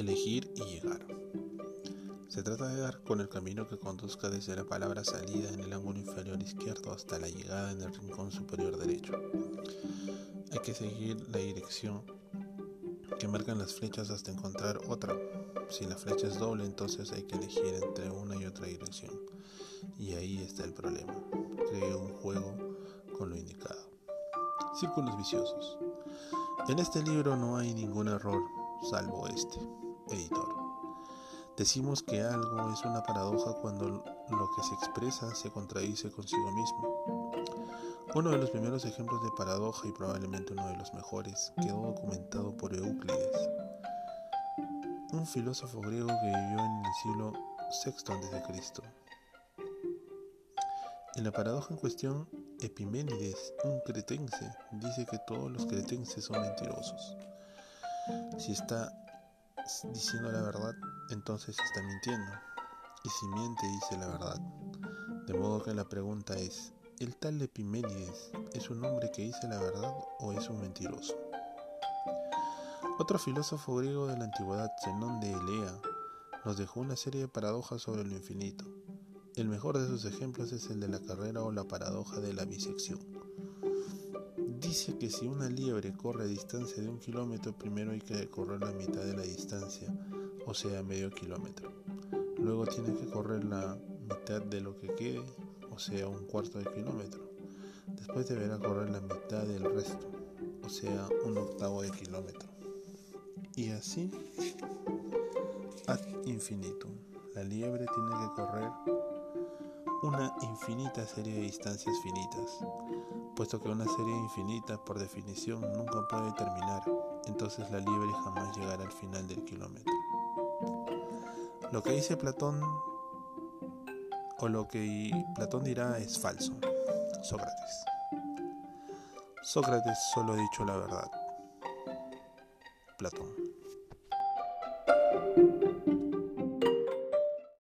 elegir y llegar. Se trata de dar con el camino que conduzca desde la palabra salida en el ángulo inferior izquierdo hasta la llegada en el rincón superior derecho. Hay que seguir la dirección que marcan las flechas hasta encontrar otra. Si la flecha es doble, entonces hay que elegir entre una y otra dirección. Y ahí está el problema. Creo un juego con lo indicado. Círculos viciosos. En este libro no hay ningún error, salvo este, editor. Decimos que algo es una paradoja cuando lo que se expresa se contradice consigo mismo. Uno de los primeros ejemplos de paradoja y probablemente uno de los mejores quedó documentado por Euclides, un filósofo griego que vivió en el siglo VI a.C. En la paradoja en cuestión, Epiménides, un cretense, dice que todos los cretenses son mentirosos. Si está diciendo la verdad, entonces está mintiendo. Y si miente, dice la verdad. De modo que la pregunta es, ¿el tal Epiménides es un hombre que dice la verdad o es un mentiroso? Otro filósofo griego de la antigüedad, Zenón de Elea, nos dejó una serie de paradojas sobre lo infinito. El mejor de sus ejemplos es el de la carrera o la paradoja de la bisección. Dice que si una liebre corre a distancia de un kilómetro, primero hay que correr la mitad de la distancia, o sea, medio kilómetro. Luego tiene que correr la mitad de lo que quede, o sea, un cuarto de kilómetro. Después deberá correr la mitad del resto, o sea, un octavo de kilómetro. Y así ad infinitum. La liebre tiene que correr una infinita serie de distancias finitas, puesto que una serie infinita por definición nunca puede terminar, entonces la liebre jamás llegará al final del kilómetro. Lo que dice Platón o lo que Platón dirá es falso. Sócrates. Sócrates solo ha dicho la verdad. Platón.